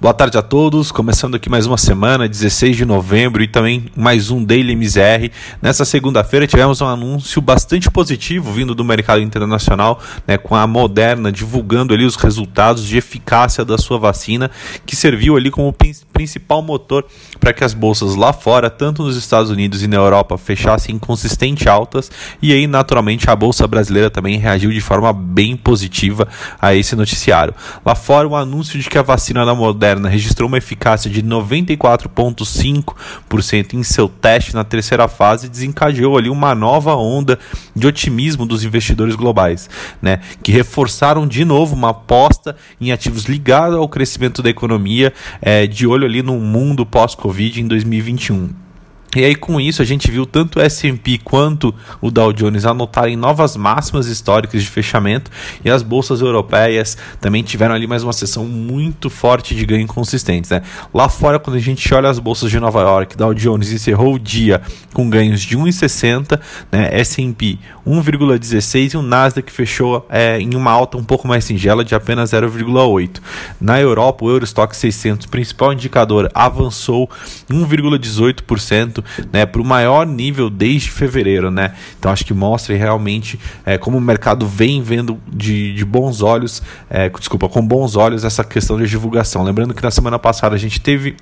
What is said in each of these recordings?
Boa tarde a todos, começando aqui mais uma semana, 16 de novembro, e também mais um Daily MZR. Nessa segunda-feira tivemos um anúncio bastante positivo vindo do mercado internacional, né, com a Moderna divulgando ali os resultados de eficácia da sua vacina, que serviu ali como principal motor para que as bolsas lá fora, tanto nos Estados Unidos e na Europa, fechassem consistente altas, e aí naturalmente a bolsa brasileira também reagiu de forma bem positiva a esse noticiário. Lá fora, o anúncio de que a vacina da Moderna Moderna registrou uma eficácia de 94,5% em seu teste na terceira fase e desencadeou ali uma nova onda de otimismo dos investidores globais, né, que reforçaram de novo uma aposta em ativos ligados ao crescimento da economia, é, de olho ali no mundo pós-Covid em 2021. E aí com isso a gente viu tanto o S&P quanto o Dow Jones anotarem novas máximas históricas de fechamento e as bolsas europeias também tiveram ali mais uma sessão muito forte de ganho consistentes. Né? Lá fora, quando a gente olha as bolsas de Nova York, Dow Jones encerrou o dia com ganhos de 1,60, né? S&P 1,16 e o Nasdaq fechou é, em uma alta um pouco mais singela de apenas 0,8. Na Europa, o Eurostock 600, principal indicador, avançou 1,18% né, para o maior nível desde fevereiro. Né? Então acho que mostra realmente é, como o mercado vem vendo de, de bons olhos, é, desculpa, com bons olhos essa questão de divulgação. Lembrando que na semana passada a gente teve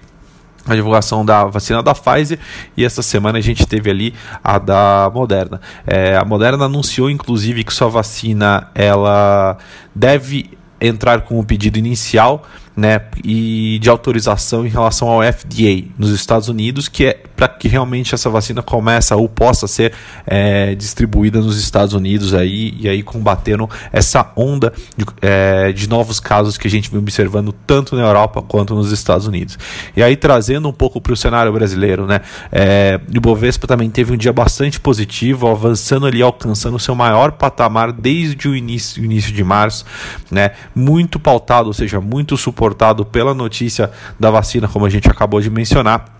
a divulgação da vacina da Pfizer e essa semana a gente teve ali a da Moderna. É, a Moderna anunciou inclusive que sua vacina ela deve entrar com o pedido inicial né, e de autorização em relação ao FDA nos Estados Unidos, que é para que realmente essa vacina comece ou possa ser é, distribuída nos Estados Unidos aí e aí combatendo essa onda de, é, de novos casos que a gente vem observando tanto na Europa quanto nos Estados Unidos. E aí trazendo um pouco para o cenário brasileiro, né, é, o Bovespa também teve um dia bastante positivo, avançando ali, alcançando o seu maior patamar desde o início, início de março, né, muito pautado, ou seja, muito suportado suportado pela notícia da vacina, como a gente acabou de mencionar.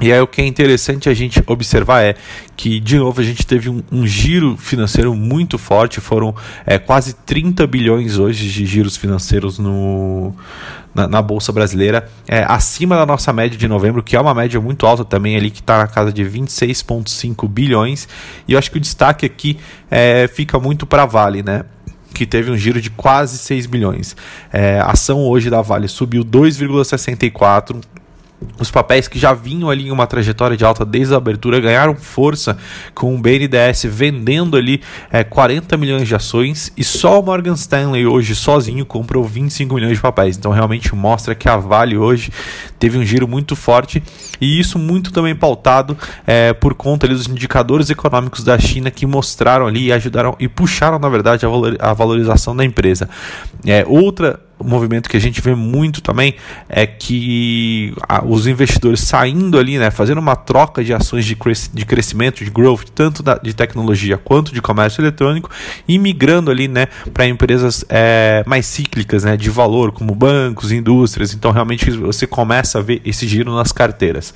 E aí o que é interessante a gente observar é que, de novo, a gente teve um, um giro financeiro muito forte, foram é, quase 30 bilhões hoje de giros financeiros no, na, na Bolsa Brasileira, é, acima da nossa média de novembro, que é uma média muito alta também ali, que está na casa de 26,5 bilhões, e eu acho que o destaque aqui é, fica muito para Vale, né? Que teve um giro de quase 6 bilhões. É, a ação hoje da Vale subiu 2,64 os papéis que já vinham ali em uma trajetória de alta desde a abertura ganharam força com o BNDES vendendo ali é, 40 milhões de ações e só o Morgan Stanley hoje sozinho comprou 25 milhões de papéis. Então realmente mostra que a Vale hoje teve um giro muito forte e isso muito também pautado é, por conta ali, dos indicadores econômicos da China que mostraram ali e ajudaram e puxaram na verdade a, valorização da empresa. É, outra movimento que a gente vê muito também é que os investidores saindo ali, né, fazendo uma troca de ações de, cres de crescimento, de growth, tanto da, de tecnologia quanto de comércio eletrônico, e migrando ali, né, para empresas é, mais cíclicas, né, de valor, como bancos, indústrias. Então, realmente você começa a ver esse giro nas carteiras.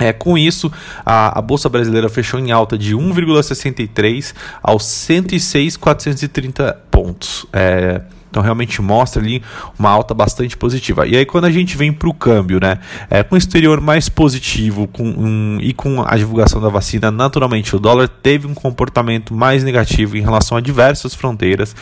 É, com isso, a, a, Bolsa Brasileira fechou em alta de 1,63 aos 106,430 pontos. É, então realmente mostra ali uma alta bastante positiva. E aí quando a gente vem para o câmbio, né, é, com o exterior mais positivo com, um, e com a divulgação da vacina, naturalmente o dólar teve um comportamento mais negativo em relação a diversas fronteiras.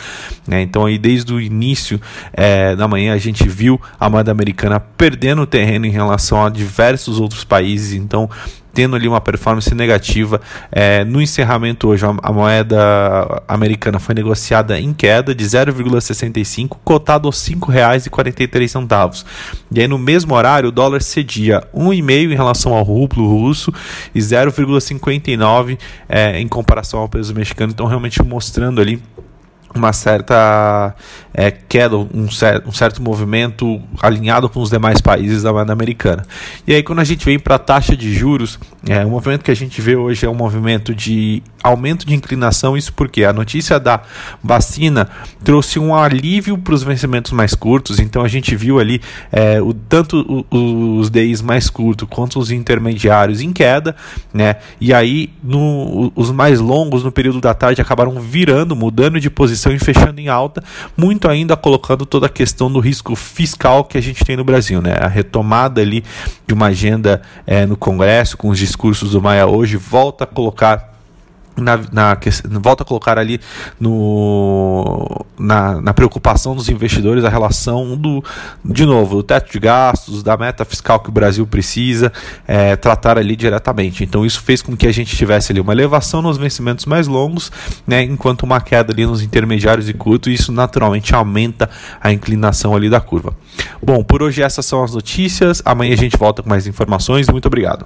Né, então aí desde o início é, da manhã a gente viu a moeda americana perdendo terreno em relação a diversos outros países. Então tendo ali uma performance negativa. É, no encerramento hoje, a, moeda americana foi negociada em queda de 0,65, cotado aos R$ 5,43. E aí, no mesmo horário, o dólar cedia 1,5 em relação ao rublo russo e 0,59 é, em comparação ao peso mexicano. Então, realmente mostrando ali uma certa é, queda, um, cer um, certo movimento alinhado com os demais países da moeda americana. E aí, quando a gente vem para a taxa de juros, é, o movimento que a gente vê hoje é um movimento de aumento de inclinação. Isso porque a notícia da vacina trouxe um alívio para os vencimentos mais curtos. Então, a gente viu ali é, o, tanto o, os DIs mais curtos quanto os intermediários em queda, né? E aí, no, os mais longos no período da tarde acabaram virando, mudando de posição recomposição e fechando em alta, muito ainda colocando toda a questão do risco fiscal que a gente tem no Brasil, né? A retomada ali de uma agenda é, no Congresso com os discursos do Maia hoje volta a colocar na, na, volta a colocar ali no, na, na, preocupação dos investidores a relação do, de novo, do teto de gastos, da meta fiscal que o Brasil precisa é, tratar ali diretamente. Então isso fez com que a gente tivesse ali uma elevação nos vencimentos mais longos, né, enquanto uma queda ali nos intermediários e curtos, e isso naturalmente aumenta a inclinação ali da curva. Bom, por hoje essas são as notícias. Amanhã a gente volta com mais informações. Muito obrigado.